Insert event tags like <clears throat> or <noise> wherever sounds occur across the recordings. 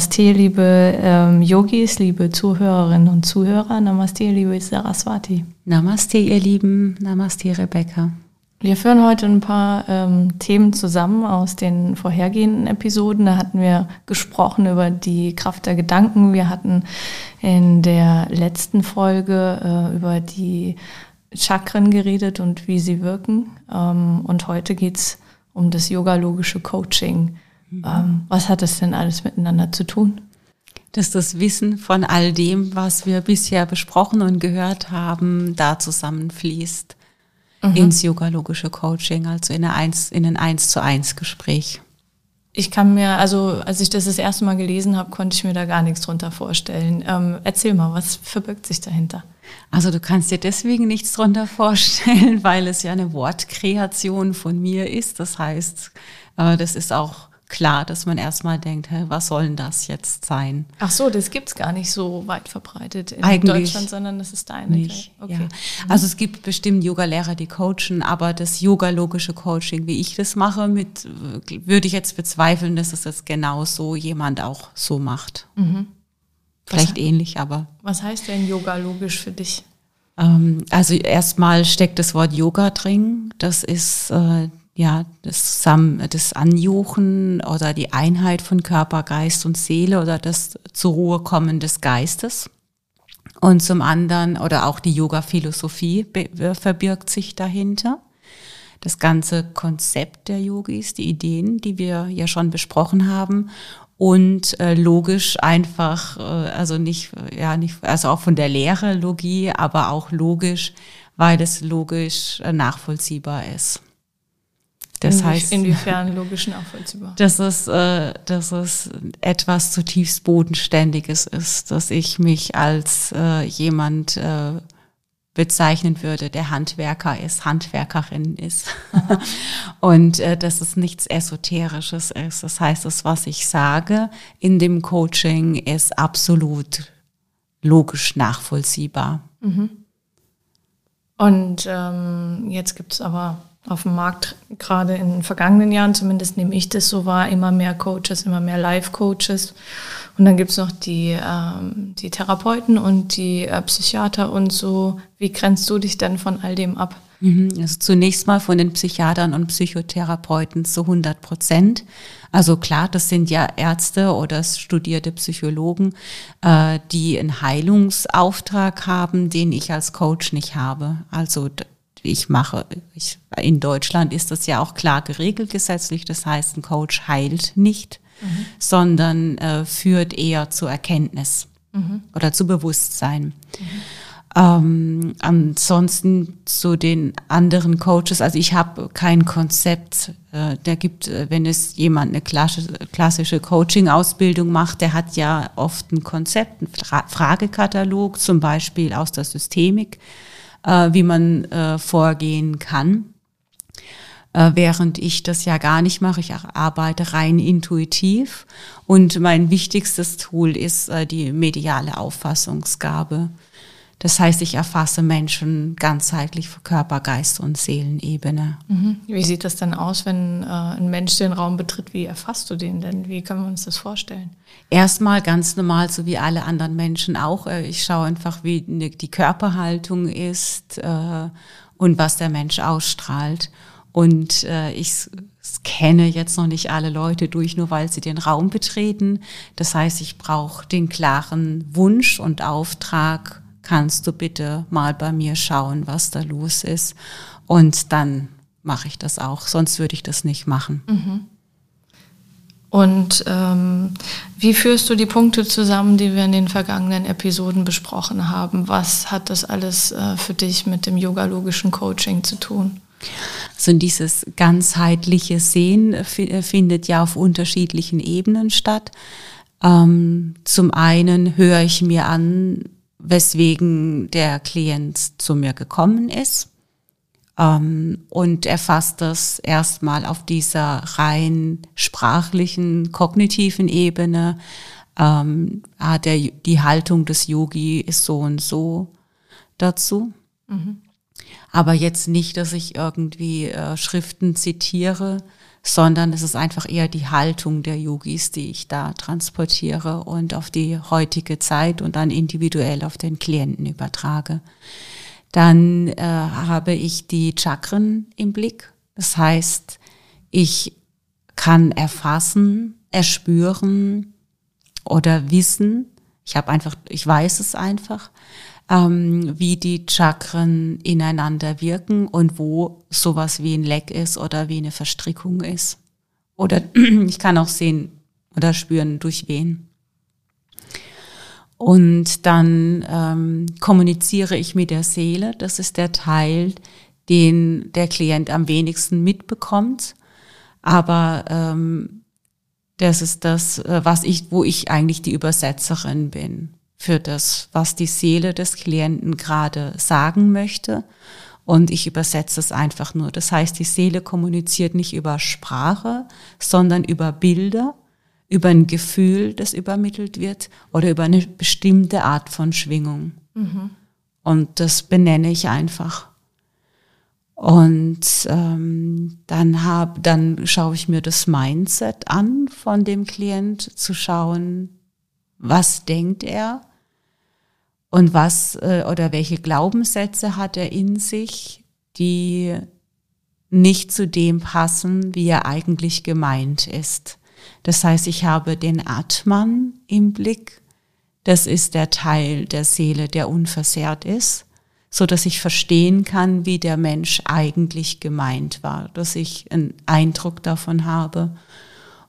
Namaste, liebe ähm, Yogis, liebe Zuhörerinnen und Zuhörer. Namaste, liebe Saraswati. Namaste, ihr Lieben. Namaste, Rebecca. Wir führen heute ein paar ähm, Themen zusammen aus den vorhergehenden Episoden. Da hatten wir gesprochen über die Kraft der Gedanken. Wir hatten in der letzten Folge äh, über die Chakren geredet und wie sie wirken. Ähm, und heute geht's um das yogalogische Coaching. Mhm. Was hat das denn alles miteinander zu tun? Dass das Wissen von all dem, was wir bisher besprochen und gehört haben, da zusammenfließt mhm. ins yogalogische Coaching, also in, Eins, in ein Eins zu eins Gespräch. Ich kann mir, also als ich das das erste Mal gelesen habe, konnte ich mir da gar nichts drunter vorstellen. Ähm, erzähl mal, was verbirgt sich dahinter? Also du kannst dir deswegen nichts drunter vorstellen, <laughs> weil es ja eine Wortkreation von mir ist. Das heißt, äh, das ist auch klar, dass man erstmal denkt, hä, was soll denn das jetzt sein? Ach so, das gibt's gar nicht so weit verbreitet in Eigentlich Deutschland, sondern das ist deine. Nicht, okay. Ja. Also es gibt bestimmt Yoga-Lehrer, die coachen, aber das yoga-logische Coaching, wie ich das mache, mit, würde ich jetzt bezweifeln, dass es das genau so jemand auch so macht. Mhm. Vielleicht was, ähnlich, aber. Was heißt denn yoga-logisch für dich? Ähm, also erstmal steckt das Wort Yoga drin. Das ist äh, ja, das, das Anjuchen oder die Einheit von Körper, Geist und Seele oder das zur Ruhe kommen des Geistes. Und zum anderen, oder auch die Yoga-Philosophie verbirgt sich dahinter. Das ganze Konzept der Yogis, die Ideen, die wir ja schon besprochen haben. Und äh, logisch einfach, äh, also nicht, ja, nicht, also auch von der Lehre Logie, aber auch logisch, weil es logisch äh, nachvollziehbar ist. Das heißt, inwiefern logisch nachvollziehbar? Dass es, äh, dass es etwas zutiefst Bodenständiges ist, dass ich mich als äh, jemand äh, bezeichnen würde, der Handwerker ist, Handwerkerin ist. <laughs> und äh, dass es nichts Esoterisches ist. Das heißt, das, was ich sage in dem Coaching, ist absolut logisch nachvollziehbar. Mhm. Und ähm, jetzt gibt es aber auf dem Markt, gerade in den vergangenen Jahren, zumindest nehme ich das so wahr, immer mehr Coaches, immer mehr Live-Coaches. Und dann gibt's noch die, ähm, die Therapeuten und die äh, Psychiater und so. Wie grenzt du dich denn von all dem ab? Mhm, also zunächst mal von den Psychiatern und Psychotherapeuten zu 100 Prozent. Also klar, das sind ja Ärzte oder studierte Psychologen, äh, die einen Heilungsauftrag haben, den ich als Coach nicht habe. Also ich mache. Ich, in Deutschland ist das ja auch klar geregelt gesetzlich. Das heißt, ein Coach heilt nicht, mhm. sondern äh, führt eher zur Erkenntnis mhm. oder zu Bewusstsein. Mhm. Ähm, ansonsten zu den anderen Coaches, also ich habe kein Konzept. Äh, der gibt, äh, wenn es jemand eine klassische, klassische Coaching-Ausbildung macht, der hat ja oft ein Konzept, einen Fra Fragekatalog, zum Beispiel aus der Systemik äh, wie man äh, vorgehen kann. Äh, während ich das ja gar nicht mache, ich arbeite rein intuitiv und mein wichtigstes Tool ist äh, die mediale Auffassungsgabe. Das heißt, ich erfasse Menschen ganzheitlich für Körper, Geist und Seelenebene. Mhm. Wie sieht das denn aus, wenn äh, ein Mensch den Raum betritt? Wie erfasst du den denn? Wie können wir uns das vorstellen? Erstmal ganz normal, so wie alle anderen Menschen auch. Äh, ich schaue einfach, wie ne, die Körperhaltung ist äh, und was der Mensch ausstrahlt. Und äh, ich kenne jetzt noch nicht alle Leute durch, nur weil sie den Raum betreten. Das heißt, ich brauche den klaren Wunsch und Auftrag, kannst du bitte mal bei mir schauen, was da los ist. Und dann mache ich das auch, sonst würde ich das nicht machen. Mhm. Und ähm, wie führst du die Punkte zusammen, die wir in den vergangenen Episoden besprochen haben? Was hat das alles äh, für dich mit dem yogalogischen Coaching zu tun? Also dieses ganzheitliche Sehen findet ja auf unterschiedlichen Ebenen statt. Ähm, zum einen höre ich mir an, weswegen der Klient zu mir gekommen ist ähm, und erfasst das erstmal auf dieser rein sprachlichen, kognitiven Ebene. Ähm, ah, der, die Haltung des Yogi ist so und so dazu. Mhm. Aber jetzt nicht, dass ich irgendwie äh, Schriften zitiere, sondern es ist einfach eher die Haltung der Yogis, die ich da transportiere und auf die heutige Zeit und dann individuell auf den Klienten übertrage. Dann äh, habe ich die Chakren im Blick. Das heißt, ich kann erfassen, erspüren oder wissen. Ich habe einfach, ich weiß es einfach, ähm, wie die Chakren ineinander wirken und wo sowas wie ein Leck ist oder wie eine Verstrickung ist. Oder <clears throat> ich kann auch sehen oder spüren, durch wen. Und dann ähm, kommuniziere ich mit der Seele. Das ist der Teil, den der Klient am wenigsten mitbekommt. Aber ähm, das ist das, äh, was ich, wo ich eigentlich die Übersetzerin bin für das, was die Seele des Klienten gerade sagen möchte. Und ich übersetze es einfach nur. Das heißt, die Seele kommuniziert nicht über Sprache, sondern über Bilder über ein Gefühl, das übermittelt wird oder über eine bestimmte Art von Schwingung. Mhm. Und das benenne ich einfach. Und ähm, dann hab, dann schaue ich mir das Mindset an von dem Klient, zu schauen, was denkt er und was äh, oder welche Glaubenssätze hat er in sich, die nicht zu dem passen, wie er eigentlich gemeint ist. Das heißt, ich habe den Atman im Blick. Das ist der Teil der Seele, der unversehrt ist, so dass ich verstehen kann, wie der Mensch eigentlich gemeint war, dass ich einen Eindruck davon habe.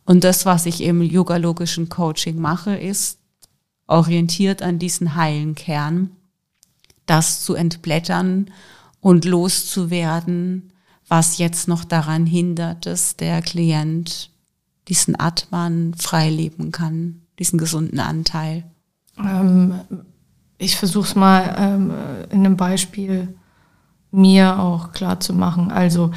Und das, was ich im yogalogischen Coaching mache, ist orientiert an diesen heilen Kern, das zu entblättern und loszuwerden, was jetzt noch daran hindert, dass der Klient diesen Atman frei leben kann, diesen gesunden Anteil? Ähm, ich versuche es mal ähm, in einem Beispiel mir auch klar zu machen. Also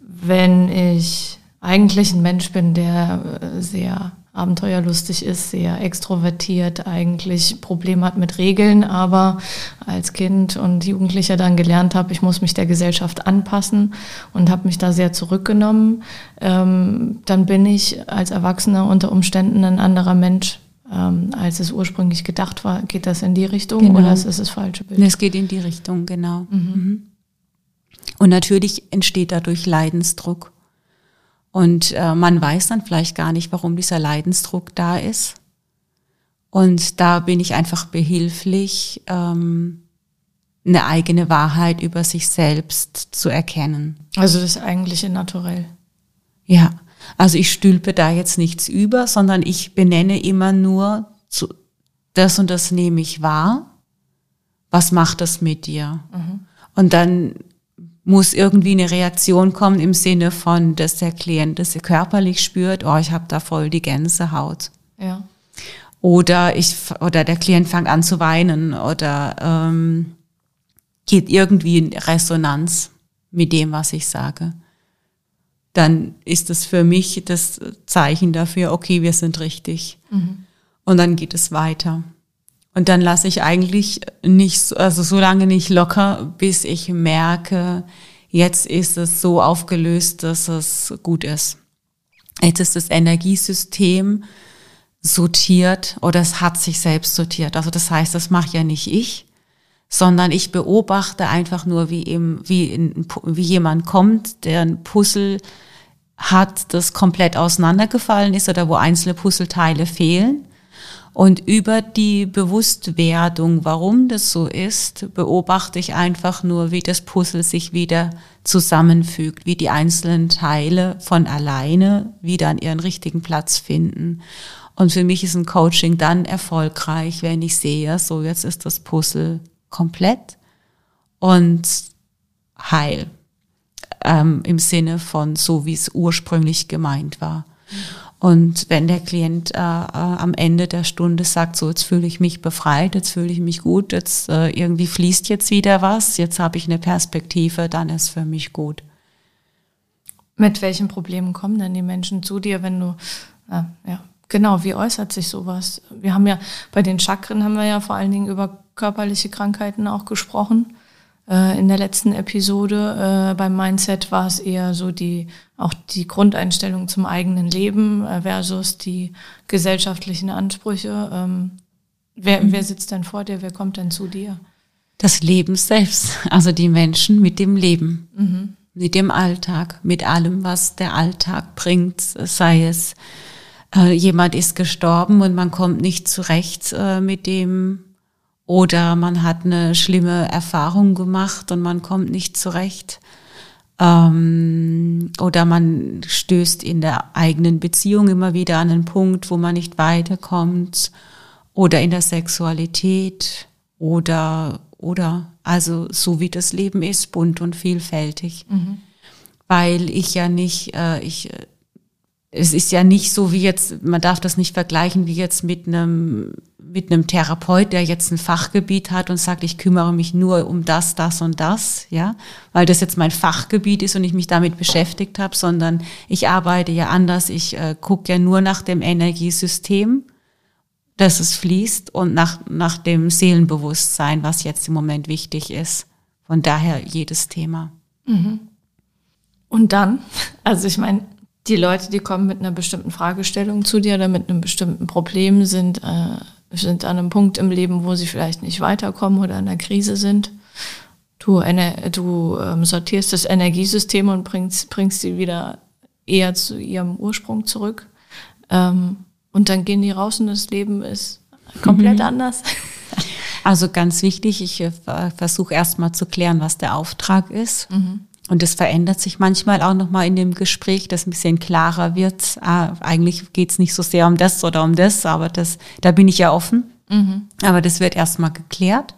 wenn ich eigentlich ein Mensch bin, der äh, sehr abenteuerlustig ist, sehr extrovertiert, eigentlich Probleme hat mit Regeln, aber als Kind und Jugendlicher dann gelernt habe, ich muss mich der Gesellschaft anpassen und habe mich da sehr zurückgenommen, ähm, dann bin ich als Erwachsener unter Umständen ein anderer Mensch, ähm, als es ursprünglich gedacht war. Geht das in die Richtung genau. oder ist es das falsche Bild? Es geht in die Richtung, genau. Mhm. mhm. Und natürlich entsteht dadurch Leidensdruck. Und äh, man weiß dann vielleicht gar nicht, warum dieser Leidensdruck da ist. Und da bin ich einfach behilflich, ähm, eine eigene Wahrheit über sich selbst zu erkennen. Also das eigentliche Naturell. Ja, also ich stülpe da jetzt nichts über, sondern ich benenne immer nur, zu, das und das nehme ich wahr. Was macht das mit dir? Mhm. Und dann muss irgendwie eine Reaktion kommen im Sinne von, dass der Klient das körperlich spürt, oh, ich habe da voll die Gänsehaut. Ja. Oder ich oder der Klient fängt an zu weinen oder ähm, geht irgendwie in Resonanz mit dem, was ich sage. Dann ist das für mich das Zeichen dafür, okay, wir sind richtig. Mhm. Und dann geht es weiter. Und dann lasse ich eigentlich nicht, also so lange nicht locker, bis ich merke, jetzt ist es so aufgelöst, dass es gut ist. Jetzt ist das Energiesystem sortiert oder es hat sich selbst sortiert. Also das heißt, das mache ja nicht ich, sondern ich beobachte einfach nur, wie, eben, wie, in, wie jemand kommt, der ein Puzzle hat, das komplett auseinandergefallen ist oder wo einzelne Puzzleteile fehlen. Und über die Bewusstwerdung, warum das so ist, beobachte ich einfach nur, wie das Puzzle sich wieder zusammenfügt, wie die einzelnen Teile von alleine wieder an ihren richtigen Platz finden. Und für mich ist ein Coaching dann erfolgreich, wenn ich sehe, so jetzt ist das Puzzle komplett und heil ähm, im Sinne von so, wie es ursprünglich gemeint war. Und wenn der Klient äh, äh, am Ende der Stunde sagt, so jetzt fühle ich mich befreit, jetzt fühle ich mich gut, jetzt äh, irgendwie fließt jetzt wieder was, jetzt habe ich eine Perspektive, dann ist für mich gut. Mit welchen Problemen kommen denn die Menschen zu dir, wenn du, äh, ja, genau, wie äußert sich sowas? Wir haben ja bei den Chakren haben wir ja vor allen Dingen über körperliche Krankheiten auch gesprochen. Äh, in der letzten Episode äh, beim Mindset war es eher so die auch die Grundeinstellung zum eigenen Leben äh, versus die gesellschaftlichen Ansprüche. Ähm, wer, mhm. wer sitzt denn vor dir? Wer kommt denn zu dir? Das Leben selbst, also die Menschen mit dem Leben, mhm. mit dem Alltag, mit allem, was der Alltag bringt, sei es äh, jemand ist gestorben und man kommt nicht zurecht äh, mit dem oder man hat eine schlimme Erfahrung gemacht und man kommt nicht zurecht. Ähm, oder man stößt in der eigenen Beziehung immer wieder an einen Punkt, wo man nicht weiterkommt. Oder in der Sexualität. Oder, oder, also so wie das Leben ist, bunt und vielfältig. Mhm. Weil ich ja nicht, äh, ich es ist ja nicht so wie jetzt, man darf das nicht vergleichen wie jetzt mit einem, mit einem Therapeut, der jetzt ein Fachgebiet hat und sagt, ich kümmere mich nur um das, das und das, ja, weil das jetzt mein Fachgebiet ist und ich mich damit beschäftigt habe, sondern ich arbeite ja anders. Ich äh, gucke ja nur nach dem Energiesystem, dass es fließt und nach, nach dem Seelenbewusstsein, was jetzt im Moment wichtig ist. Von daher jedes Thema. Mhm. Und dann, <laughs> also ich meine, die Leute, die kommen mit einer bestimmten Fragestellung zu dir oder mit einem bestimmten Problem, sind, äh, sind an einem Punkt im Leben, wo sie vielleicht nicht weiterkommen oder in einer Krise sind. Du, du ähm, sortierst das Energiesystem und bringst, bringst sie wieder eher zu ihrem Ursprung zurück. Ähm, und dann gehen die raus und das Leben ist komplett mhm. anders. Also ganz wichtig, ich äh, versuche erstmal zu klären, was der Auftrag ist. Mhm. Und das verändert sich manchmal auch nochmal in dem Gespräch, dass ein bisschen klarer wird. Ah, eigentlich geht es nicht so sehr um das oder um das, aber das, da bin ich ja offen. Mhm. Aber das wird erstmal geklärt.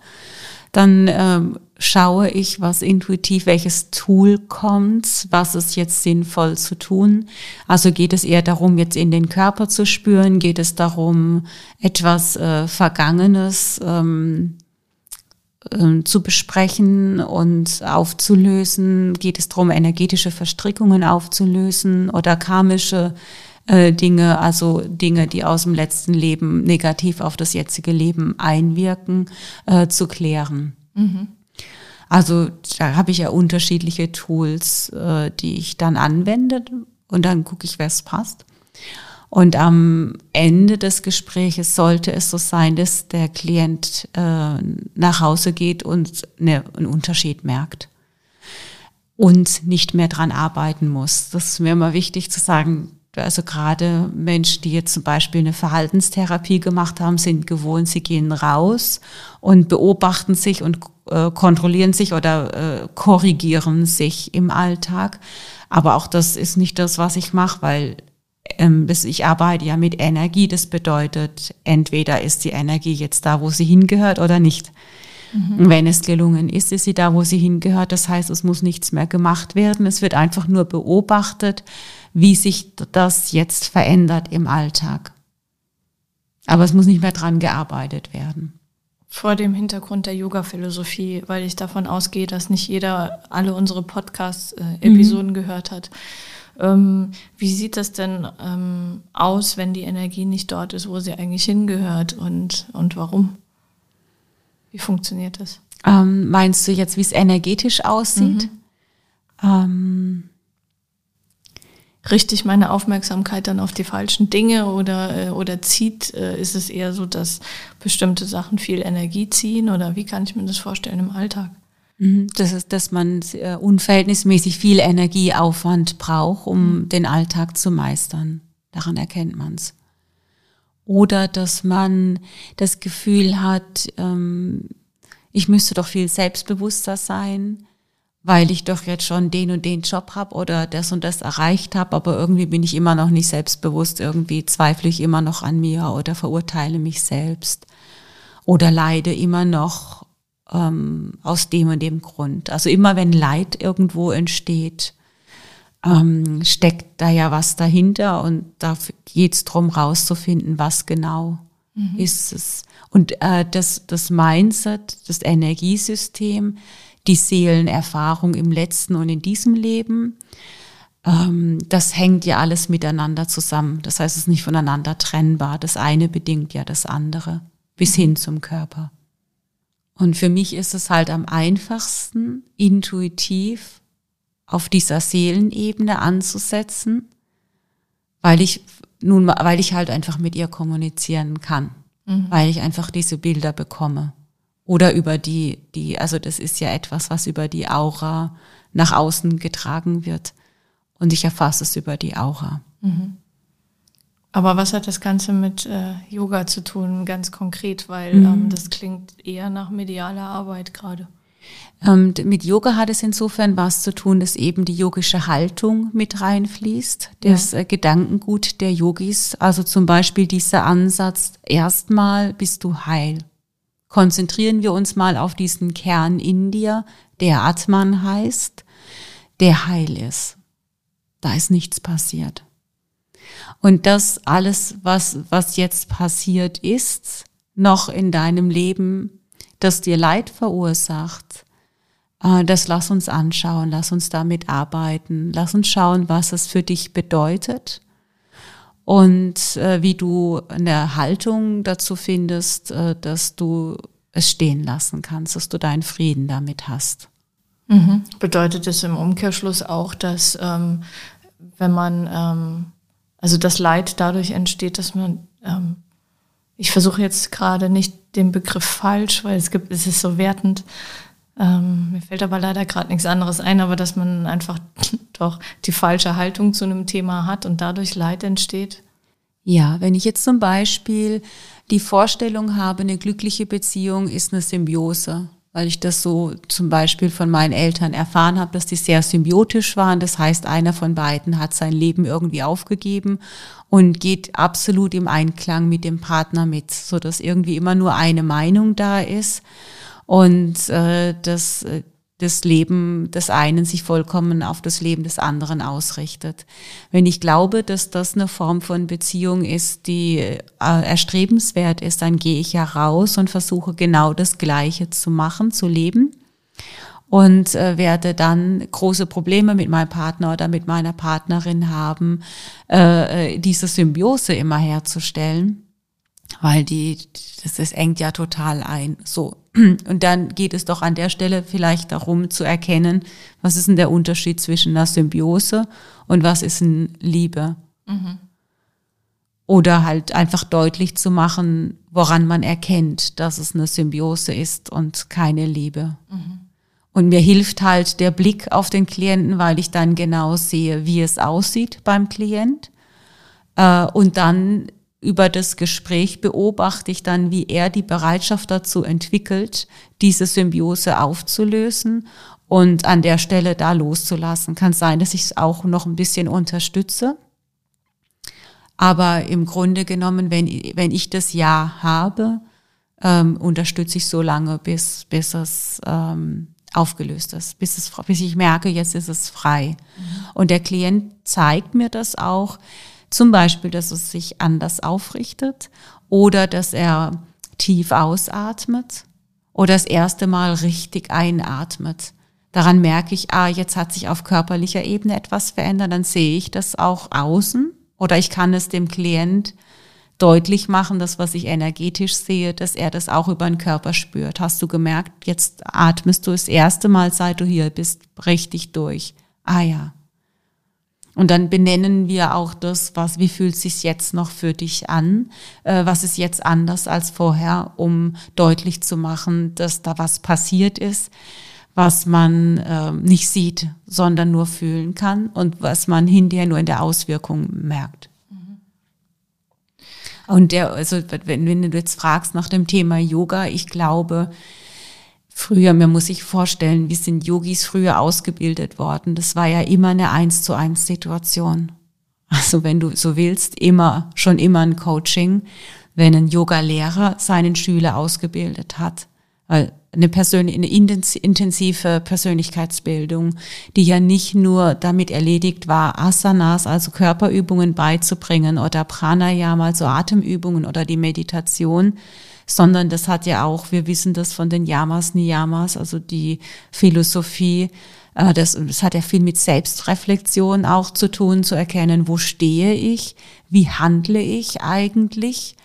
Dann ähm, schaue ich, was intuitiv, welches Tool kommt, was ist jetzt sinnvoll zu tun. Also geht es eher darum, jetzt in den Körper zu spüren, geht es darum, etwas äh, Vergangenes ähm, ähm, zu besprechen und aufzulösen? Geht es darum, energetische Verstrickungen aufzulösen oder karmische äh, Dinge, also Dinge, die aus dem letzten Leben negativ auf das jetzige Leben einwirken, äh, zu klären? Mhm. Also da habe ich ja unterschiedliche Tools, äh, die ich dann anwende und dann gucke ich, was passt. Und am Ende des Gespräches sollte es so sein, dass der Klient äh, nach Hause geht und eine, einen Unterschied merkt und nicht mehr dran arbeiten muss. Das ist mir immer wichtig zu sagen. Also gerade Menschen, die jetzt zum Beispiel eine Verhaltenstherapie gemacht haben, sind gewohnt, sie gehen raus und beobachten sich und äh, kontrollieren sich oder äh, korrigieren sich im Alltag. Aber auch das ist nicht das, was ich mache, weil ich arbeite ja mit Energie. Das bedeutet, entweder ist die Energie jetzt da, wo sie hingehört oder nicht. Mhm. Wenn es gelungen ist, ist sie da, wo sie hingehört. Das heißt, es muss nichts mehr gemacht werden. Es wird einfach nur beobachtet, wie sich das jetzt verändert im Alltag. Aber es muss nicht mehr dran gearbeitet werden. Vor dem Hintergrund der Yoga-Philosophie, weil ich davon ausgehe, dass nicht jeder alle unsere Podcast-Episoden mhm. gehört hat. Ähm, wie sieht das denn ähm, aus, wenn die Energie nicht dort ist, wo sie eigentlich hingehört und, und warum? Wie funktioniert das? Ähm, meinst du jetzt, wie es energetisch aussieht? Mhm. Ähm, Richte ich meine Aufmerksamkeit dann auf die falschen Dinge oder, äh, oder zieht, äh, ist es eher so, dass bestimmte Sachen viel Energie ziehen oder wie kann ich mir das vorstellen im Alltag? Mhm. Das ist, dass man äh, unverhältnismäßig viel Energieaufwand braucht, um mhm. den Alltag zu meistern. Daran erkennt man es. Oder dass man das Gefühl hat, ähm, ich müsste doch viel selbstbewusster sein, weil ich doch jetzt schon den und den Job habe oder das und das erreicht habe, aber irgendwie bin ich immer noch nicht selbstbewusst, irgendwie zweifle ich immer noch an mir oder verurteile mich selbst oder leide immer noch ähm, aus dem und dem Grund. Also immer wenn Leid irgendwo entsteht, ähm, steckt da ja was dahinter und da geht es darum rauszufinden, was genau mhm. ist es. Und äh, das, das Mindset, das Energiesystem, die Seelenerfahrung im letzten und in diesem Leben, ähm, das hängt ja alles miteinander zusammen. Das heißt, es ist nicht voneinander trennbar. Das eine bedingt ja das andere bis hin zum Körper. Und für mich ist es halt am einfachsten, intuitiv auf dieser Seelenebene anzusetzen, weil ich nun, weil ich halt einfach mit ihr kommunizieren kann, mhm. weil ich einfach diese Bilder bekomme. Oder über die, die, also das ist ja etwas, was über die Aura nach außen getragen wird. Und ich erfasse es über die Aura. Mhm. Aber was hat das Ganze mit äh, Yoga zu tun, ganz konkret? Weil mhm. ähm, das klingt eher nach medialer Arbeit gerade. Ähm, mit Yoga hat es insofern was zu tun, dass eben die yogische Haltung mit reinfließt, das ja. äh, Gedankengut der Yogis. Also zum Beispiel dieser Ansatz, erstmal bist du heil. Konzentrieren wir uns mal auf diesen Kern in dir, der Atman heißt, der heil ist. Da ist nichts passiert. Und das alles, was, was jetzt passiert ist, noch in deinem Leben, das dir Leid verursacht, äh, das lass uns anschauen, lass uns damit arbeiten, lass uns schauen, was es für dich bedeutet und äh, wie du eine Haltung dazu findest, äh, dass du es stehen lassen kannst, dass du deinen Frieden damit hast. Mhm. Bedeutet es im Umkehrschluss auch, dass ähm, wenn man ähm, also das Leid dadurch entsteht, dass man, ähm, ich versuche jetzt gerade nicht den Begriff falsch, weil es gibt, es ist so wertend. Ähm, mir fällt aber leider gerade nichts anderes ein, aber dass man einfach <laughs> doch die falsche Haltung zu einem Thema hat und dadurch Leid entsteht. Ja, wenn ich jetzt zum Beispiel die Vorstellung habe, eine glückliche Beziehung ist eine Symbiose weil ich das so zum Beispiel von meinen Eltern erfahren habe, dass die sehr symbiotisch waren. Das heißt, einer von beiden hat sein Leben irgendwie aufgegeben und geht absolut im Einklang mit dem Partner mit, so dass irgendwie immer nur eine Meinung da ist und äh, das äh, das Leben des einen sich vollkommen auf das Leben des anderen ausrichtet. Wenn ich glaube, dass das eine Form von Beziehung ist, die äh, erstrebenswert ist, dann gehe ich ja raus und versuche genau das Gleiche zu machen, zu leben und äh, werde dann große Probleme mit meinem Partner oder mit meiner Partnerin haben, äh, äh diese Symbiose immer herzustellen weil die, das, das engt ja total ein. So. <clears throat> Und dann geht es doch an der Stelle vielleicht darum zu erkennen, was ist denn der Unterschied zwischen einer Symbiose und was ist eine Liebe? Mhm. Oder halt einfach deutlich zu machen, woran man erkennt, dass es eine Symbiose ist und keine Liebe. Mhm. Und mir hilft halt der Blick auf den Klienten, weil ich dann genau sehe, wie es aussieht beim Klient. Äh, und dann über das Gespräch beobachte ich dann, wie er die Bereitschaft dazu entwickelt, diese Symbiose aufzulösen und an der Stelle da loszulassen. Kann sein, dass ich es auch noch ein bisschen unterstütze. Aber im Grunde genommen, wenn, wenn ich das Ja habe, ähm, unterstütze ich so lange, bis, bis es ähm, aufgelöst ist, bis, es, bis ich merke, jetzt ist es frei. Mhm. Und der Klient zeigt mir das auch, zum Beispiel, dass es sich anders aufrichtet oder dass er tief ausatmet oder das erste Mal richtig einatmet. Daran merke ich, ah, jetzt hat sich auf körperlicher Ebene etwas verändert, dann sehe ich das auch außen oder ich kann es dem Klient deutlich machen, das, was ich energetisch sehe, dass er das auch über den Körper spürt. Hast du gemerkt, jetzt atmest du das erste Mal, seit du hier bist, richtig durch. Ah ja, und dann benennen wir auch das, was, wie fühlt sich jetzt noch für dich an? Äh, was ist jetzt anders als vorher, um deutlich zu machen, dass da was passiert ist, was man äh, nicht sieht, sondern nur fühlen kann und was man hinterher nur in der Auswirkung merkt. Und der, also wenn, wenn du jetzt fragst nach dem Thema Yoga, ich glaube, früher, man muss sich vorstellen, wie sind Yogis früher ausgebildet worden? Das war ja immer eine eins zu eins Situation. Also wenn du so willst, immer, schon immer ein Coaching, wenn ein Yoga-Lehrer seinen Schüler ausgebildet hat. Eine, persönliche, eine intensive Persönlichkeitsbildung, die ja nicht nur damit erledigt war, Asanas, also Körperübungen beizubringen oder Pranayama, also Atemübungen oder die Meditation, sondern das hat ja auch, wir wissen das von den Yamas, Niyamas, also die Philosophie, äh, das, das hat ja viel mit Selbstreflexion auch zu tun, zu erkennen, wo stehe ich, wie handle ich eigentlich,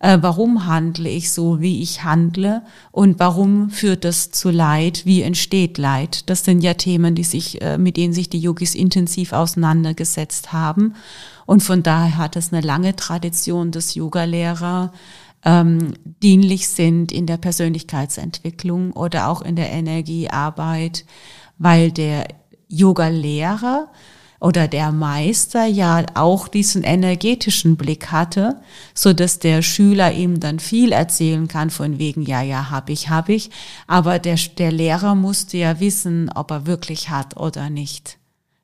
äh, warum handle ich so, wie ich handle und warum führt das zu Leid, wie entsteht Leid. Das sind ja Themen, die sich, äh, mit denen sich die Yogis intensiv auseinandergesetzt haben. Und von daher hat es eine lange Tradition, dass Yogalehrer ähm, dienlich sind in der Persönlichkeitsentwicklung oder auch in der Energiearbeit weil der Yoga-Lehrer oder der Meister ja auch diesen energetischen Blick hatte, so dass der Schüler ihm dann viel erzählen kann von wegen, ja, ja, hab ich, hab ich. Aber der, der Lehrer musste ja wissen, ob er wirklich hat oder nicht.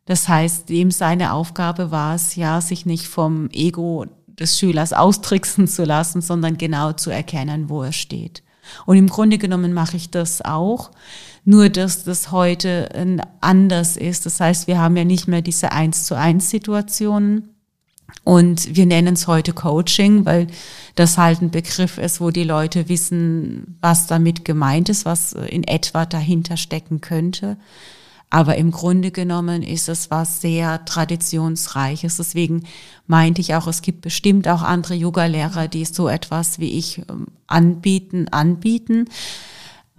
Das heißt, ihm seine Aufgabe war es ja, sich nicht vom Ego des Schülers austricksen zu lassen, sondern genau zu erkennen, wo er steht. Und im Grunde genommen mache ich das auch. Nur, dass das heute anders ist. Das heißt, wir haben ja nicht mehr diese eins zu eins Situationen. Und wir nennen es heute Coaching, weil das halt ein Begriff ist, wo die Leute wissen, was damit gemeint ist, was in etwa dahinter stecken könnte. Aber im Grunde genommen ist es was sehr traditionsreiches. Deswegen meinte ich auch, es gibt bestimmt auch andere Yoga-Lehrer, die so etwas wie ich ähm, anbieten, anbieten.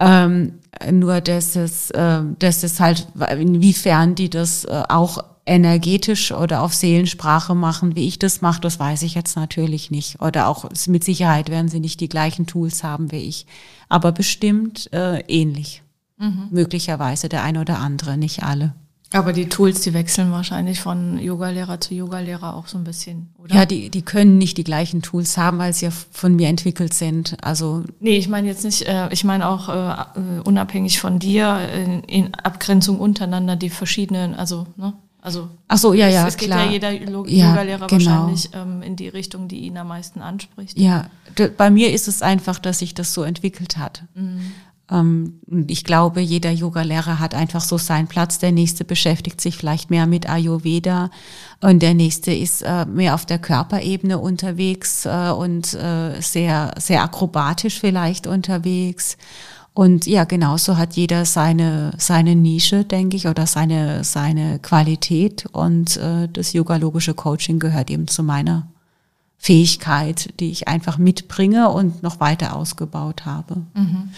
Ähm, nur, dass es, äh, dass es halt, inwiefern die das äh, auch energetisch oder auf Seelensprache machen, wie ich das mache, das weiß ich jetzt natürlich nicht. Oder auch mit Sicherheit werden sie nicht die gleichen Tools haben wie ich. Aber bestimmt äh, ähnlich. Mhm. Möglicherweise der eine oder andere, nicht alle. Aber die Tools, die wechseln wahrscheinlich von Yogalehrer zu Yogalehrer auch so ein bisschen, oder? Ja, die, die können nicht die gleichen Tools haben, weil sie ja von mir entwickelt sind. Also nee, ich meine jetzt nicht, äh, ich meine auch äh, äh unabhängig von dir, in, in, Abgrenzung untereinander die verschiedenen, also, ne? Also Ach so, ja, ja, es, es geht klar. ja jeder Yogalehrer ja, genau. wahrscheinlich ähm, in die Richtung, die ihn am meisten anspricht. Ja, bei mir ist es einfach, dass sich das so entwickelt hat. Mhm. Ähm, ich glaube, jeder Yoga-Lehrer hat einfach so seinen Platz. Der nächste beschäftigt sich vielleicht mehr mit Ayurveda und der nächste ist äh, mehr auf der Körperebene unterwegs äh, und äh, sehr, sehr akrobatisch vielleicht unterwegs. Und ja, genauso hat jeder seine, seine Nische, denke ich, oder seine, seine Qualität. Und das yogalogische Coaching gehört eben zu meiner Fähigkeit, die ich einfach mitbringe und noch weiter ausgebaut habe. Mhm.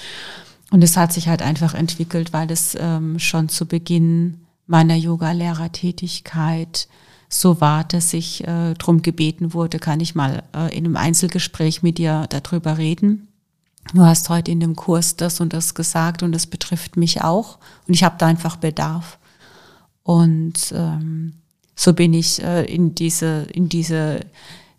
Und es hat sich halt einfach entwickelt, weil es ähm, schon zu Beginn meiner Yoga-Lehrertätigkeit so war, dass ich äh, darum gebeten wurde, kann ich mal äh, in einem Einzelgespräch mit dir darüber reden. Du hast heute in dem Kurs das und das gesagt und das betrifft mich auch und ich habe da einfach Bedarf. Und ähm, so bin ich äh, in diese in diese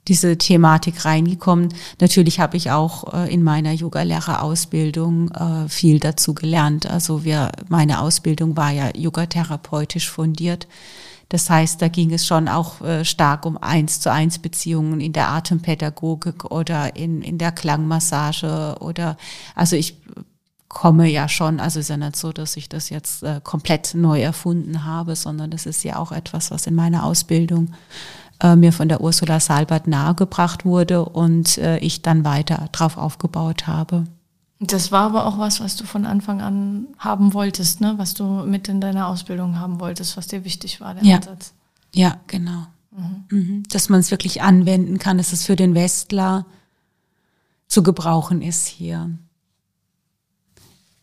diese Thematik reingekommen. Natürlich habe ich auch äh, in meiner Yogalehrerausbildung äh, viel dazu gelernt. Also wir, meine Ausbildung war ja yogatherapeutisch fundiert. Das heißt, da ging es schon auch äh, stark um eins zu eins Beziehungen in der Atempädagogik oder in, in der Klangmassage oder, also ich komme ja schon, also ist ja nicht so, dass ich das jetzt äh, komplett neu erfunden habe, sondern das ist ja auch etwas, was in meiner Ausbildung äh, mir von der Ursula Salbert nahegebracht wurde und äh, ich dann weiter drauf aufgebaut habe. Das war aber auch was, was du von Anfang an haben wolltest, ne? was du mit in deiner Ausbildung haben wolltest, was dir wichtig war, der ja. Ansatz. Ja, genau. Mhm. Mhm. Dass man es wirklich anwenden kann, dass es für den Westler zu gebrauchen ist hier.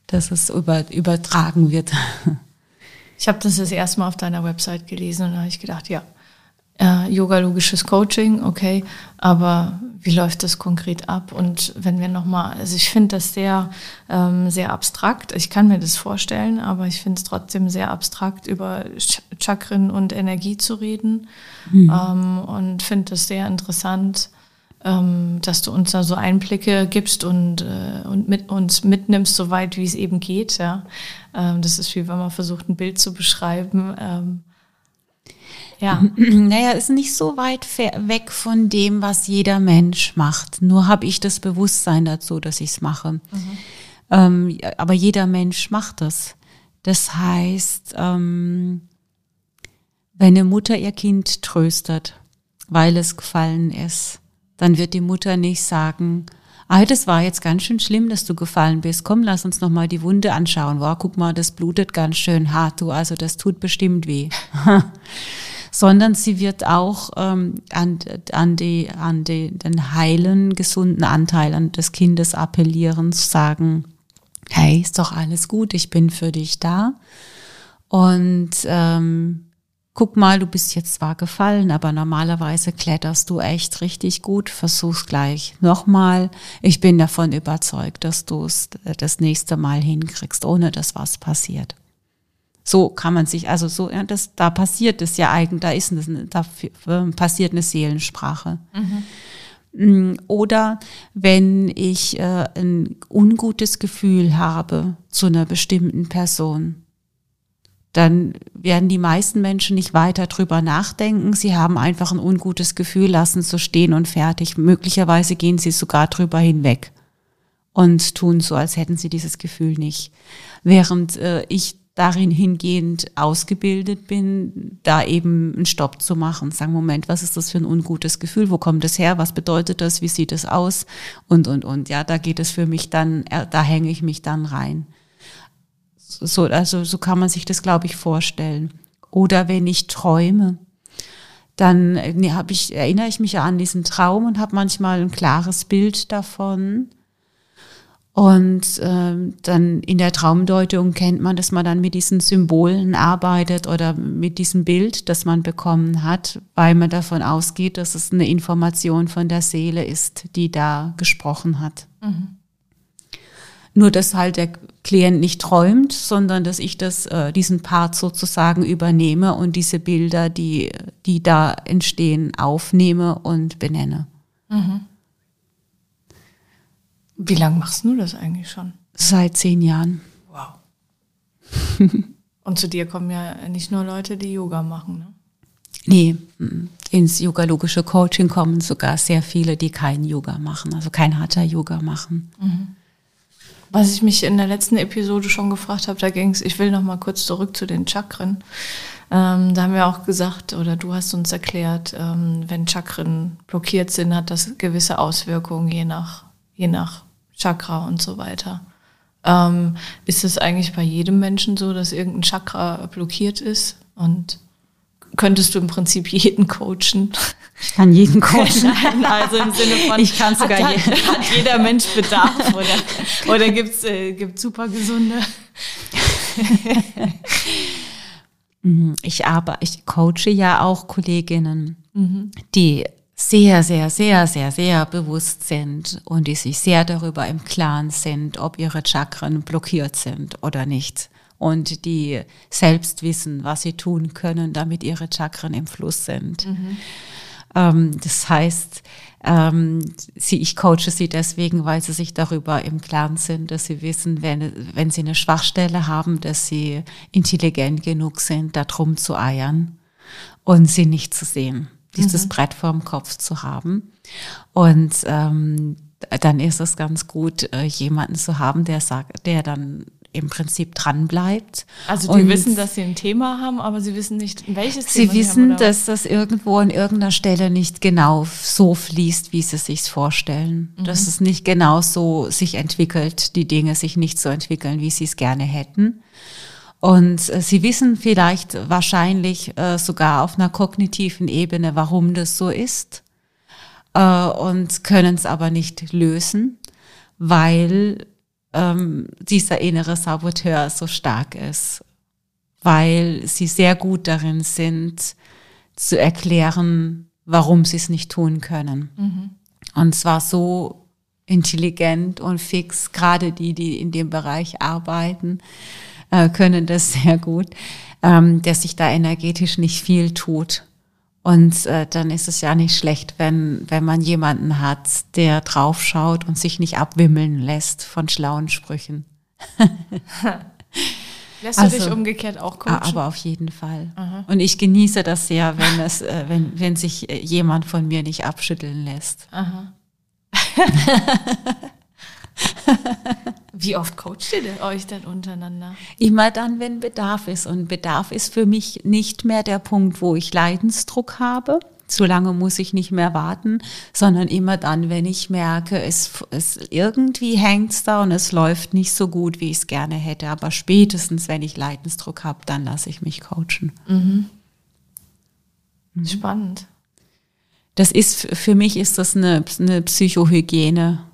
Dass es über, übertragen wird. <laughs> Ich habe das das erste Mal auf deiner Website gelesen und da habe ich gedacht, ja, äh, Yoga-logisches Coaching, okay, aber wie läuft das konkret ab? Und wenn wir nochmal, also ich finde das sehr, ähm, sehr abstrakt. Ich kann mir das vorstellen, aber ich finde es trotzdem sehr abstrakt, über Chakren und Energie zu reden. Mhm. Ähm, und finde es sehr interessant, ähm, dass du uns da so Einblicke gibst und, äh, und mit uns mitnimmst, so weit wie es eben geht. Ja. Ähm, das ist wie wenn man versucht, ein Bild zu beschreiben. Ja. <clears throat> Naja, ist nicht so weit weg von dem, was jeder Mensch macht. Nur habe ich das Bewusstsein dazu, dass ich es mache. Mhm. Ähm, aber jeder Mensch macht das. Das heißt, ähm, wenn eine Mutter ihr Kind tröstet, weil es gefallen ist, dann wird die Mutter nicht sagen, ah, das war jetzt ganz schön schlimm, dass du gefallen bist. Komm, lass uns noch mal die Wunde anschauen. Wow, guck mal, das blutet ganz schön hart, du, also das tut bestimmt weh. <laughs> Sondern sie wird auch ähm, an, an, die, an die, den heilen, gesunden Anteil an des Kindes appellieren, sagen, hey, ist doch alles gut, ich bin für dich da. Und ähm, guck mal, du bist jetzt zwar gefallen, aber normalerweise kletterst du echt richtig gut. Versuch's gleich nochmal. Ich bin davon überzeugt, dass du es das nächste Mal hinkriegst, ohne dass was passiert. So kann man sich, also so, ja, das, da passiert es ja eigentlich, da ist eine, da passiert eine Seelensprache. Mhm. Oder wenn ich äh, ein ungutes Gefühl habe zu einer bestimmten Person, dann werden die meisten Menschen nicht weiter drüber nachdenken. Sie haben einfach ein ungutes Gefühl, lassen so stehen und fertig. Möglicherweise gehen sie sogar drüber hinweg und tun so, als hätten sie dieses Gefühl nicht. Während äh, ich darin hingehend ausgebildet bin, da eben einen Stopp zu machen, sagen, Moment, was ist das für ein ungutes Gefühl? Wo kommt es her? Was bedeutet das? Wie sieht es aus? Und, und, und. Ja, da geht es für mich dann, äh, da hänge ich mich dann rein. So, also so kann man sich das, glaube ich, vorstellen. Oder wenn ich träume, dann nee, hab ich, erinnere ich mich an diesen Traum und habe manchmal ein klares Bild davon. Und ähm, dann in der Traumdeutung kennt man, dass man dann mit diesen Symbolen arbeitet oder mit diesem Bild, das man bekommen hat, weil man davon ausgeht, dass es eine Information von der Seele ist, die da gesprochen hat. Mhm. Nur, dass halt der Klient nicht träumt, sondern dass ich das, äh, diesen Part sozusagen übernehme und diese Bilder, die, die da entstehen, aufnehme und benenne. Mhm. Wie lange machst du das eigentlich schon? Seit zehn Jahren. Wow. <laughs> und zu dir kommen ja nicht nur Leute, die Yoga machen, ne? Nee, ins yogalogische Coaching kommen sogar sehr viele, die kein Yoga machen, also kein Hatha Yoga machen. Mhm. Was ich mich in der letzten Episode schon gefragt habe, da ging es, ich will noch mal kurz zurück zu den Chakren. Ähm, da haben wir auch gesagt, oder du hast uns erklärt, ähm, wenn Chakren blockiert sind, hat das gewisse Auswirkungen je nach, je nach Chakra und so weiter. Ähm, ist es eigentlich bei jedem Menschen so, dass irgendein Chakra blockiert ist? Und könntest du im Prinzip jeden coachen? Ich kann jeden <laughs> coachen. Nein, also im Sinne von, ich kann sogar hat, jeden. hat jeder Mensch Bedarf oder, oder gibt's äh, gibt's super gesunde? <laughs> Mhm. ich aber ich coache ja auch Kolleginnen, mhm. die sehr, sehr, sehr, sehr, sehr bewusst sind und die sich sehr darüber im Klaren sind, ob ihre Chakren blockiert sind oder nicht und die selbst wissen, was sie tun können, damit ihre Chakren im Fluss sind. Mhm. Ähm, das heißt, ähm, sie, ich coache sie deswegen, weil sie sich darüber im Klaren sind, dass sie wissen, wenn, wenn sie eine Schwachstelle haben, dass sie intelligent genug sind, darum zu eiern und sie nicht zu sehen, dieses mhm. Brett vorm Kopf zu haben. Und ähm, dann ist es ganz gut, äh, jemanden zu haben, der sagt, der dann im Prinzip dran bleibt. Also die und wissen, dass sie ein Thema haben, aber sie wissen nicht, welches sie Thema. Sie wissen, dass das irgendwo an irgendeiner Stelle nicht genau so fließt, wie sie sich vorstellen. Mhm. Dass es nicht genau so sich entwickelt, die Dinge sich nicht so entwickeln, wie sie es gerne hätten. Und äh, sie wissen vielleicht wahrscheinlich äh, sogar auf einer kognitiven Ebene, warum das so ist äh, und können es aber nicht lösen, weil ähm, dieser innere Saboteur so stark ist, weil sie sehr gut darin sind, zu erklären, warum sie es nicht tun können. Mhm. Und zwar so intelligent und fix, gerade die, die in dem Bereich arbeiten, äh, können das sehr gut, ähm, dass sich da energetisch nicht viel tut Und äh, dann ist es ja nicht schlecht, wenn, wenn man jemanden hat, der draufschaut und sich nicht abwimmeln lässt von schlauen Sprüchen. <laughs> Lässt also, du dich also, umgekehrt auch coachen? Aber auf jeden Fall. Aha. Und ich genieße das sehr, wenn es, äh, wenn, wenn sich äh, jemand von mir nicht abschütteln lässt. Aha. <laughs> <laughs> Wie oft coacht ihr euch denn untereinander? Immer dann, wenn Bedarf ist. Und Bedarf ist für mich nicht mehr der Punkt, wo ich Leidensdruck habe. So lange muss ich nicht mehr warten, sondern immer dann, wenn ich merke, es, es irgendwie hängt's da und es läuft nicht so gut, wie ich es gerne hätte. Aber spätestens, wenn ich Leidensdruck habe, dann lasse ich mich coachen. Mhm. Mhm. Spannend. Das ist, für mich ist das eine, eine Psychohygiene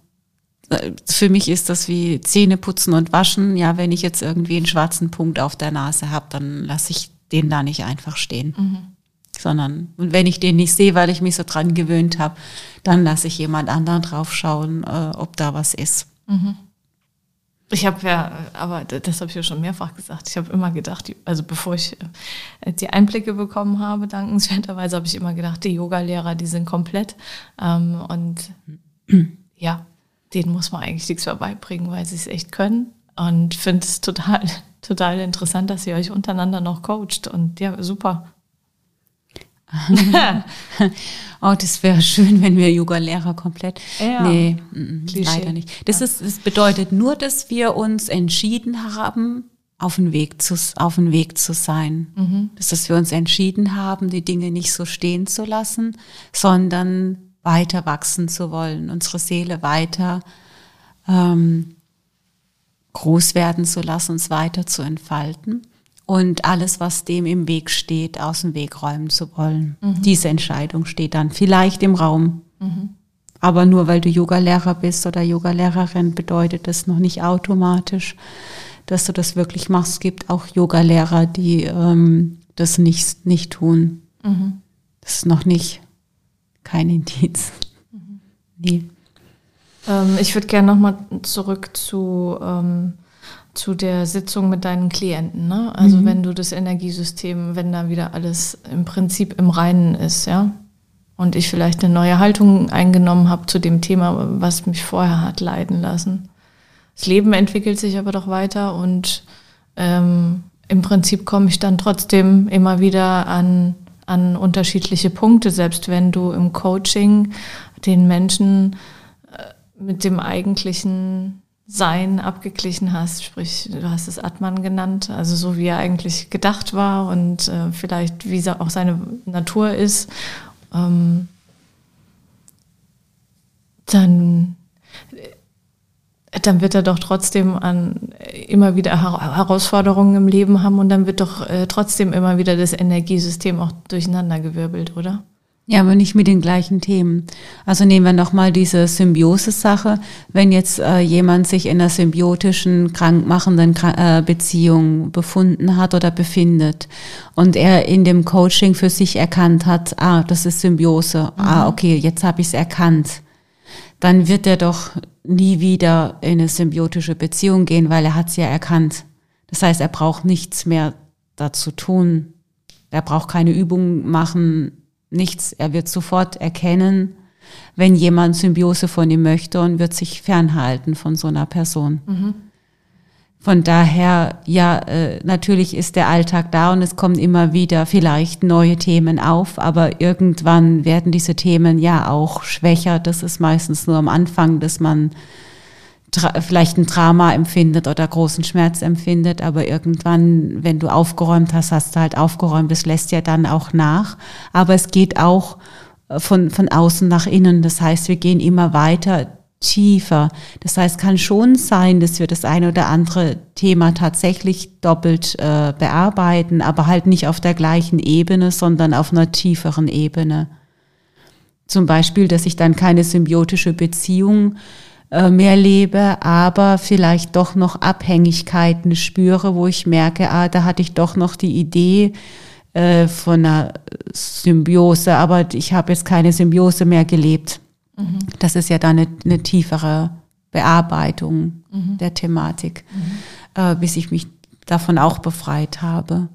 für mich ist das wie Zähne putzen und waschen. Ja, wenn ich jetzt irgendwie einen schwarzen Punkt auf der Nase habe, dann lasse ich den da nicht einfach stehen. Mhm. Sondern, und wenn ich den nicht sehe, weil ich mich so dran gewöhnt habe, dann lasse ich jemand anderen drauf schauen, äh, ob da was ist. Mhm. Ich habe ja, aber das habe ich ja schon mehrfach gesagt. Ich habe immer gedacht, also bevor ich äh, die Einblicke bekommen habe, dankenswerterweise habe ich immer gedacht, die Yogalehrer, die sind komplett. Ähm, und <clears throat> ja, denen muss man eigentlich nichts mehr beibringen, weil sie es echt können. Und finde es total, <laughs> total interessant, dass ihr euch untereinander noch coacht. Und ja, super. <laughs> oh, das wäre schön, wenn wir Yoga-Lehrer komplett. Ja. Nee, leider nicht. Das, ist, das bedeutet nur, dass wir uns entschieden haben, auf den Weg zu, auf den Weg zu sein. Mhm. Dass wir uns entschieden haben, die Dinge nicht so stehen zu lassen, sondern weiter wachsen zu wollen, unsere Seele weiter ähm, groß werden zu lassen, uns weiter zu entfalten und alles, was dem im Weg steht, aus dem Weg räumen zu wollen. Mhm. Diese Entscheidung steht dann vielleicht im Raum. Mhm. Aber nur weil du Yogalehrer bist oder Yogalehrerin, bedeutet das noch nicht automatisch, dass du das wirklich machst. Es gibt auch Yogalehrer, die ähm, das nicht, nicht tun. Mhm. Das ist noch nicht kein Indiz. Mhm. Nee. Ähm, ich würde gerne nochmal zurück zu, ähm, zu der Sitzung mit deinen Klienten. Ne? Also mhm. wenn du das Energiesystem, wenn da wieder alles im Prinzip im Reinen ist, ja. Und ich vielleicht eine neue Haltung eingenommen habe zu dem Thema, was mich vorher hat leiden lassen. Das Leben entwickelt sich aber doch weiter und ähm, im Prinzip komme ich dann trotzdem immer wieder an an unterschiedliche Punkte, selbst wenn du im Coaching den Menschen äh, mit dem eigentlichen Sein abgeglichen hast, sprich, du hast es Atman genannt, also so wie er eigentlich gedacht war und äh, vielleicht wie auch seine Natur ist, ähm, dann dann wird er doch trotzdem an immer wieder Herausforderungen im Leben haben und dann wird doch äh, trotzdem immer wieder das Energiesystem auch durcheinandergewirbelt, oder? Ja, aber nicht mit den gleichen Themen. Also nehmen wir nochmal diese Symbiose-Sache. Wenn jetzt äh, jemand sich in einer symbiotischen, krankmachenden äh, Beziehung befunden hat oder befindet und er in dem Coaching für sich erkannt hat, ah, das ist Symbiose, ah, mhm. ah, okay, jetzt habe ich es erkannt dann wird er doch nie wieder in eine symbiotische Beziehung gehen, weil er hat es ja erkannt. Das heißt, er braucht nichts mehr dazu tun. Er braucht keine Übung machen, nichts. Er wird sofort erkennen, wenn jemand Symbiose von ihm möchte und wird sich fernhalten von so einer Person. Mhm. Von daher, ja, äh, natürlich ist der Alltag da und es kommen immer wieder vielleicht neue Themen auf, aber irgendwann werden diese Themen ja auch schwächer. Das ist meistens nur am Anfang, dass man vielleicht ein Drama empfindet oder großen Schmerz empfindet, aber irgendwann, wenn du aufgeräumt hast, hast du halt aufgeräumt. Das lässt ja dann auch nach. Aber es geht auch äh, von, von außen nach innen. Das heißt, wir gehen immer weiter tiefer. Das heißt, kann schon sein, dass wir das eine oder andere Thema tatsächlich doppelt äh, bearbeiten, aber halt nicht auf der gleichen Ebene, sondern auf einer tieferen Ebene. Zum Beispiel, dass ich dann keine symbiotische Beziehung äh, mehr lebe, aber vielleicht doch noch Abhängigkeiten spüre, wo ich merke, ah, da hatte ich doch noch die Idee äh, von einer Symbiose, aber ich habe jetzt keine Symbiose mehr gelebt. Mhm. Das ist ja dann eine, eine tiefere Bearbeitung mhm. der Thematik, mhm. äh, bis ich mich davon auch befreit habe.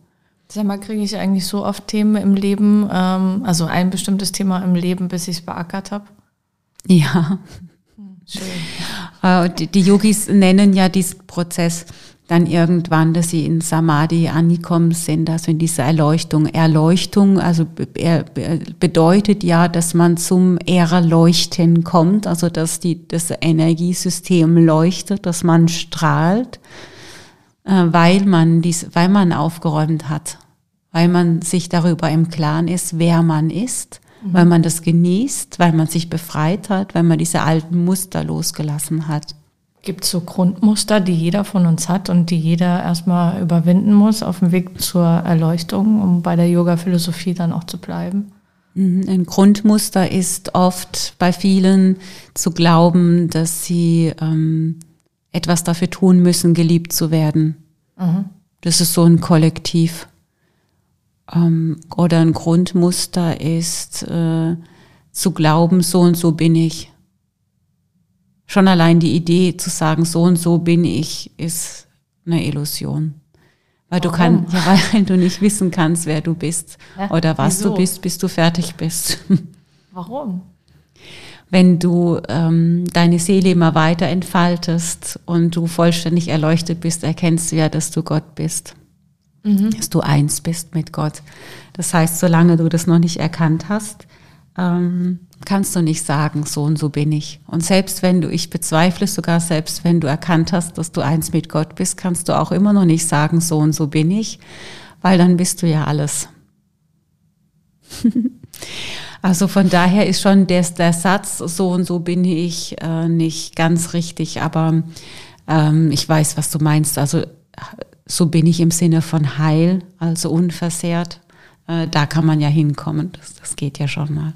Sag mal, kriege ich eigentlich so oft Themen im Leben, ähm, also ein bestimmtes Thema im Leben, bis ich es beackert habe? Ja. Schön. Äh, die, die Yogis nennen ja diesen Prozess dann irgendwann, dass sie in Samadhi angekommen sind, also in dieser Erleuchtung. Erleuchtung, also bedeutet ja, dass man zum Erleuchten kommt, also dass die, das Energiesystem leuchtet, dass man strahlt, äh, weil man dies, weil man aufgeräumt hat, weil man sich darüber im Klaren ist, wer man ist, mhm. weil man das genießt, weil man sich befreit hat, weil man diese alten Muster losgelassen hat. Gibt es so Grundmuster, die jeder von uns hat und die jeder erstmal überwinden muss auf dem Weg zur Erleuchtung, um bei der Yoga-Philosophie dann auch zu bleiben? Mhm, ein Grundmuster ist oft bei vielen zu glauben, dass sie ähm, etwas dafür tun müssen, geliebt zu werden. Mhm. Das ist so ein Kollektiv. Ähm, oder ein Grundmuster ist äh, zu glauben, so und so bin ich. Schon allein die Idee zu sagen, so und so bin ich, ist eine Illusion. Weil du kannst, ja, weil du nicht wissen kannst, wer du bist ja, oder was wieso? du bist, bis du fertig bist. <laughs> Warum? Wenn du ähm, deine Seele immer weiter entfaltest und du vollständig erleuchtet bist, erkennst du ja, dass du Gott bist. Mhm. Dass du eins bist mit Gott. Das heißt, solange du das noch nicht erkannt hast, ähm, kannst du nicht sagen, so und so bin ich. Und selbst wenn du, ich bezweifle sogar, selbst wenn du erkannt hast, dass du eins mit Gott bist, kannst du auch immer noch nicht sagen, so und so bin ich, weil dann bist du ja alles. <laughs> also von daher ist schon der, der Satz, so und so bin ich, äh, nicht ganz richtig, aber ähm, ich weiß, was du meinst. Also so bin ich im Sinne von heil, also unversehrt. Äh, da kann man ja hinkommen. Das, das geht ja schon mal.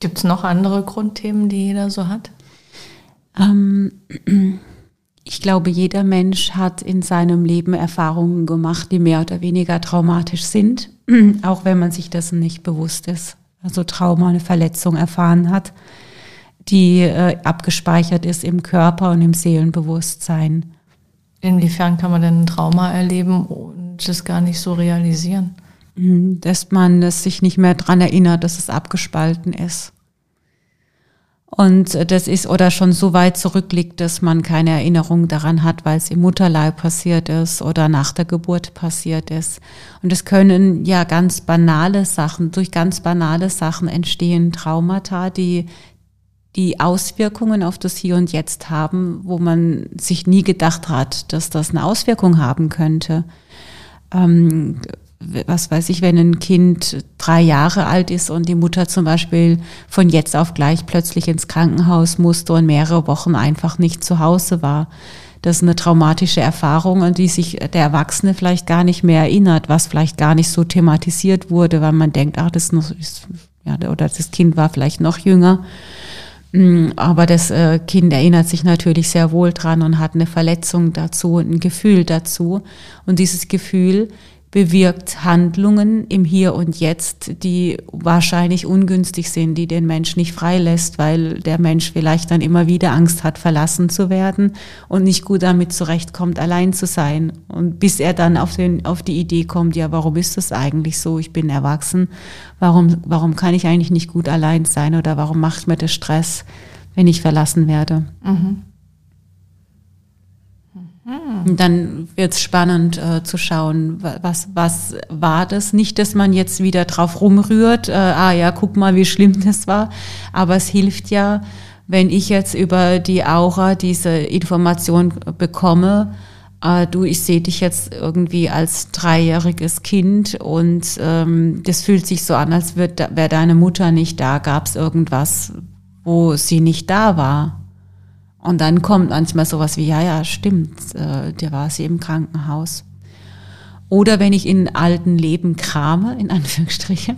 Gibt es noch andere Grundthemen, die jeder so hat? Ähm, <clears throat> ich glaube, jeder Mensch hat in seinem Leben Erfahrungen gemacht, die mehr oder weniger traumatisch sind, <clears throat> auch wenn man sich dessen nicht bewusst ist. Also Trauma, eine Verletzung erfahren hat, die äh, abgespeichert ist im Körper und im Seelenbewusstsein. Inwiefern kann man denn ein Trauma erleben und das gar nicht so realisieren? Mhm, dass man es sich nicht mehr dran erinnert, dass es abgespalten ist. Und das ist oder schon so weit zurückliegt, dass man keine Erinnerung daran hat, weil es im Mutterleib passiert ist oder nach der Geburt passiert ist. Und es können ja ganz banale Sachen, durch ganz banale Sachen entstehen Traumata, die die Auswirkungen auf das Hier und Jetzt haben, wo man sich nie gedacht hat, dass das eine Auswirkung haben könnte. Ähm, was weiß ich, wenn ein Kind drei Jahre alt ist und die Mutter zum Beispiel von jetzt auf gleich plötzlich ins Krankenhaus musste und mehrere Wochen einfach nicht zu Hause war. Das ist eine traumatische Erfahrung, an die sich der Erwachsene vielleicht gar nicht mehr erinnert, was vielleicht gar nicht so thematisiert wurde, weil man denkt, ach, das ist, ja, oder das Kind war vielleicht noch jünger. Mm, aber das äh, Kind erinnert sich natürlich sehr wohl dran und hat eine Verletzung dazu und ein Gefühl dazu. Und dieses Gefühl bewirkt Handlungen im Hier und Jetzt, die wahrscheinlich ungünstig sind, die den Mensch nicht freilässt, weil der Mensch vielleicht dann immer wieder Angst hat, verlassen zu werden und nicht gut damit zurechtkommt, allein zu sein. Und bis er dann auf, den, auf die Idee kommt, ja, warum ist das eigentlich so? Ich bin erwachsen. Warum, warum kann ich eigentlich nicht gut allein sein? Oder warum macht mir das Stress, wenn ich verlassen werde? Mhm. Dann wird es spannend äh, zu schauen, was, was war das? Nicht, dass man jetzt wieder drauf rumrührt, äh, ah ja, guck mal, wie schlimm <laughs> das war, aber es hilft ja, wenn ich jetzt über die Aura diese Information bekomme, äh, du, ich sehe dich jetzt irgendwie als dreijähriges Kind und ähm, das fühlt sich so an, als wäre deine Mutter nicht da, gab es irgendwas, wo sie nicht da war. Und dann kommt manchmal sowas wie, ja, ja, stimmt, äh, der war sie im Krankenhaus. Oder wenn ich in alten Leben krame, in <laughs> Anführungsstrichen,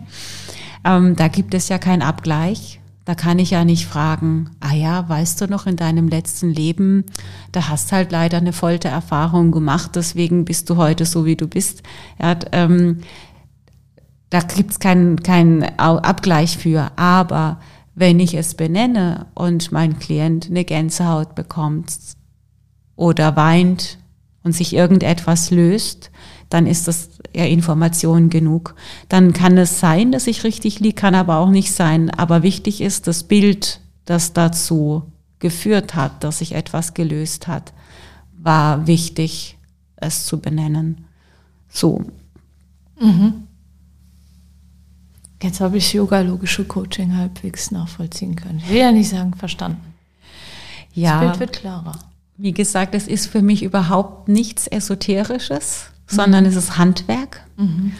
ähm, da gibt es ja keinen Abgleich. Da kann ich ja nicht fragen, ah ja, weißt du noch in deinem letzten Leben, da hast halt leider eine Foltererfahrung gemacht, deswegen bist du heute so, wie du bist. Ja, ähm, da gibt's keinen keinen Abgleich für. Aber wenn ich es benenne und mein Klient eine Gänsehaut bekommt oder weint und sich irgendetwas löst, dann ist das ja Information genug. Dann kann es sein, dass ich richtig liege, kann aber auch nicht sein. Aber wichtig ist das Bild, das dazu geführt hat, dass sich etwas gelöst hat, war wichtig, es zu benennen. So. Mhm. Jetzt habe ich yoga-logische Coaching halbwegs nachvollziehen können. Ich will ja nicht sagen verstanden. Ja. Das Bild wird klarer. Wie gesagt, es ist für mich überhaupt nichts Esoterisches, mhm. sondern es ist Handwerk. Mhm.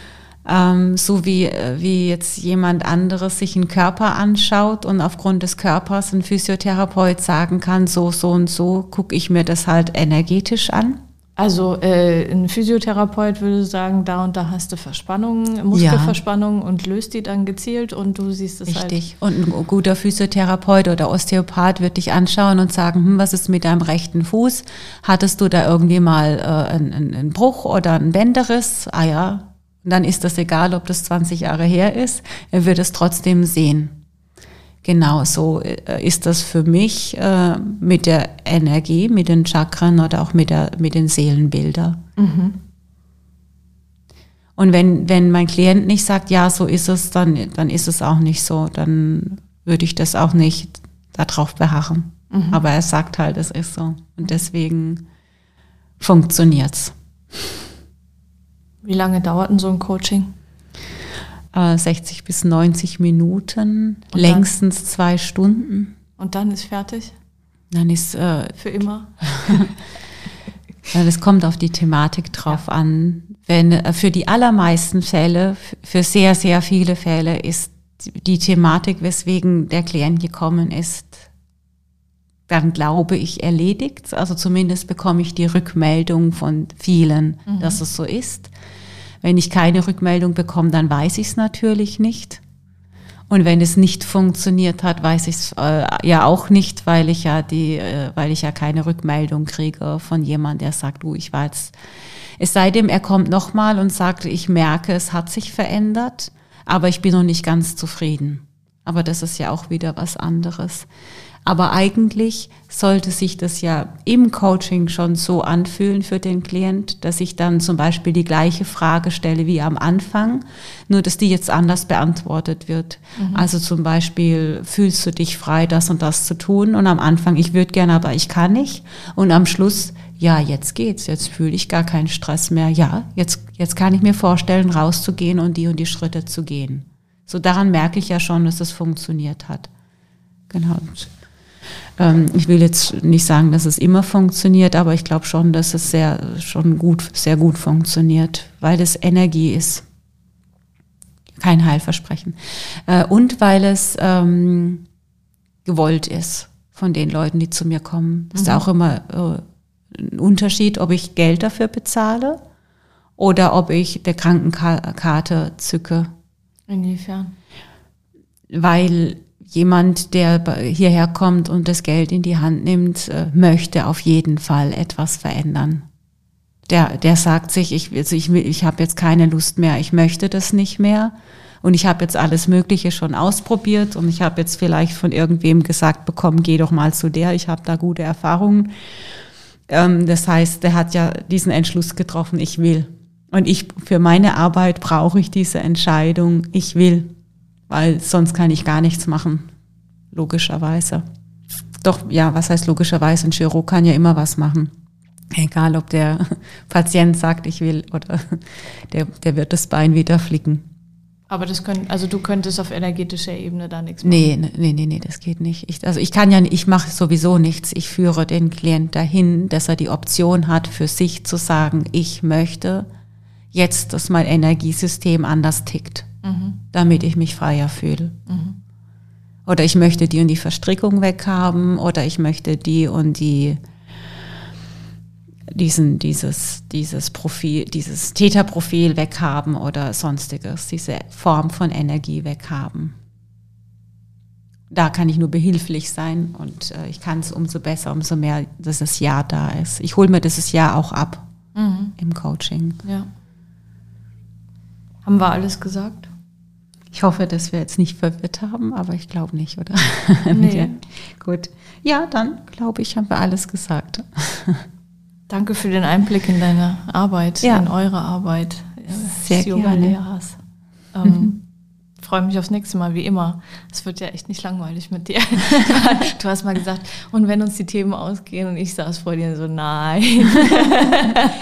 Ähm, so wie, wie jetzt jemand anderes sich einen Körper anschaut und aufgrund des Körpers ein Physiotherapeut sagen kann, so, so und so gucke ich mir das halt energetisch an. Also äh, ein Physiotherapeut würde sagen, da und da hast du Verspannungen, Muskelverspannungen ja. und löst die dann gezielt und du siehst es halt. Richtig. Halt. Und ein guter Physiotherapeut oder Osteopath wird dich anschauen und sagen, hm, was ist mit deinem rechten Fuß? Hattest du da irgendwie mal äh, einen, einen Bruch oder einen Bänderriss? Ah ja. Und dann ist das egal, ob das 20 Jahre her ist. Er wird es trotzdem sehen. Genau so äh, ist das für mich äh, mit der Energie, mit den Chakren oder auch mit, der, mit den Seelenbildern. Mhm. Und wenn, wenn mein Klient nicht sagt, ja, so ist es, dann, dann ist es auch nicht so. Dann würde ich das auch nicht darauf beharren. Mhm. Aber er sagt halt, es ist so. Und deswegen funktioniert's. Wie lange dauert denn so ein Coaching? 60 äh, bis 90 Minuten, und längstens dann? zwei Stunden. Und dann ist fertig? Dann ist äh, für immer. <laughs> das kommt auf die Thematik drauf ja. an. Wenn äh, für die allermeisten Fälle, für sehr sehr viele Fälle ist die Thematik, weswegen der Klient gekommen ist, dann glaube ich erledigt. Also zumindest bekomme ich die Rückmeldung von vielen, mhm. dass es so ist. Wenn ich keine Rückmeldung bekomme, dann weiß ich es natürlich nicht. Und wenn es nicht funktioniert hat, weiß ich es äh, ja auch nicht, weil ich ja die, äh, weil ich ja keine Rückmeldung kriege von jemand, der sagt, du, ich war jetzt. Es sei denn, er kommt nochmal und sagt, ich merke, es hat sich verändert, aber ich bin noch nicht ganz zufrieden. Aber das ist ja auch wieder was anderes. Aber eigentlich sollte sich das ja im Coaching schon so anfühlen für den Klient, dass ich dann zum Beispiel die gleiche Frage stelle wie am Anfang, nur dass die jetzt anders beantwortet wird. Mhm. Also zum Beispiel, fühlst du dich frei, das und das zu tun? Und am Anfang, ich würde gerne, aber ich kann nicht. Und am Schluss, ja, jetzt geht's, jetzt fühle ich gar keinen Stress mehr. Ja, jetzt, jetzt kann ich mir vorstellen, rauszugehen und die und die Schritte zu gehen. So daran merke ich ja schon, dass es funktioniert hat. Genau. Ähm, ich will jetzt nicht sagen, dass es immer funktioniert, aber ich glaube schon, dass es sehr, schon gut, sehr gut funktioniert, weil es Energie ist. Kein Heilversprechen. Äh, und weil es ähm, gewollt ist von den Leuten, die zu mir kommen. Das mhm. ist auch immer äh, ein Unterschied, ob ich Geld dafür bezahle oder ob ich der Krankenkarte zücke. Inwiefern? Weil jemand, der hierher kommt und das Geld in die Hand nimmt, äh, möchte auf jeden Fall etwas verändern. Der, der sagt sich, ich, also ich, ich habe jetzt keine Lust mehr, ich möchte das nicht mehr. Und ich habe jetzt alles Mögliche schon ausprobiert und ich habe jetzt vielleicht von irgendwem gesagt bekommen, geh doch mal zu der, ich habe da gute Erfahrungen. Ähm, das heißt, der hat ja diesen Entschluss getroffen, ich will. Und ich, für meine Arbeit brauche ich diese Entscheidung, ich will weil sonst kann ich gar nichts machen, logischerweise. Doch, ja, was heißt logischerweise? Ein Chirurg kann ja immer was machen. Egal, ob der <laughs> Patient sagt, ich will, oder der, der wird das Bein wieder flicken. Aber das können, also du könntest auf energetischer Ebene da nichts machen. Nee, nee, nee, nee, das geht nicht. Ich, also ich kann ja, ich mache sowieso nichts. Ich führe den Klient dahin, dass er die Option hat, für sich zu sagen, ich möchte jetzt, dass mein Energiesystem anders tickt mhm. damit ich mich freier fühle. Mhm. Oder ich möchte die und die Verstrickung weghaben oder ich möchte die und die diesen, dieses, dieses Profil, dieses Täterprofil weghaben oder sonstiges, diese Form von Energie weghaben. Da kann ich nur behilflich sein und äh, ich kann es umso besser, umso mehr, dass das Ja da ist. Ich hole mir dieses Ja auch ab mhm. im Coaching. Ja. Haben wir alles gesagt? Ich hoffe, dass wir jetzt nicht verwirrt haben, aber ich glaube nicht, oder? <laughs> Nee. Gut. Ja, dann glaube ich, haben wir alles gesagt. <laughs> Danke für den Einblick in deine Arbeit, Ja. in eure Arbeit Sehr als gerne. Yoga-Lehrers. Ähm, Freue mich aufs nächste Mal, wie immer. Es wird ja echt nicht langweilig mit dir. <laughs> Du hast mal gesagt, und wenn uns die Themen ausgehen und ich saß vor dir so, nein, <laughs>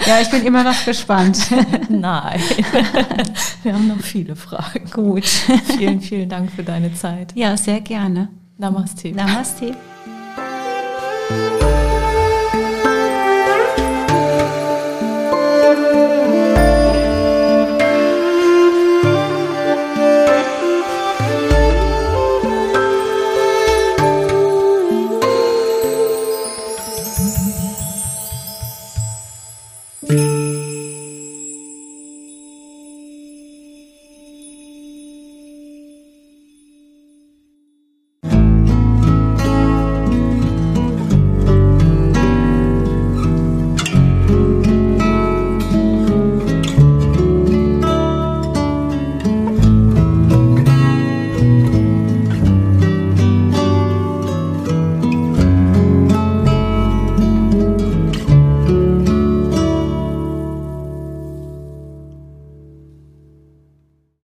Ja, ich bin immer noch gespannt. <laughs> nein. Wir haben noch viele Fragen. Gut. Vielen, vielen Dank für deine Zeit. Ja, sehr gerne. Namaste. Namaste.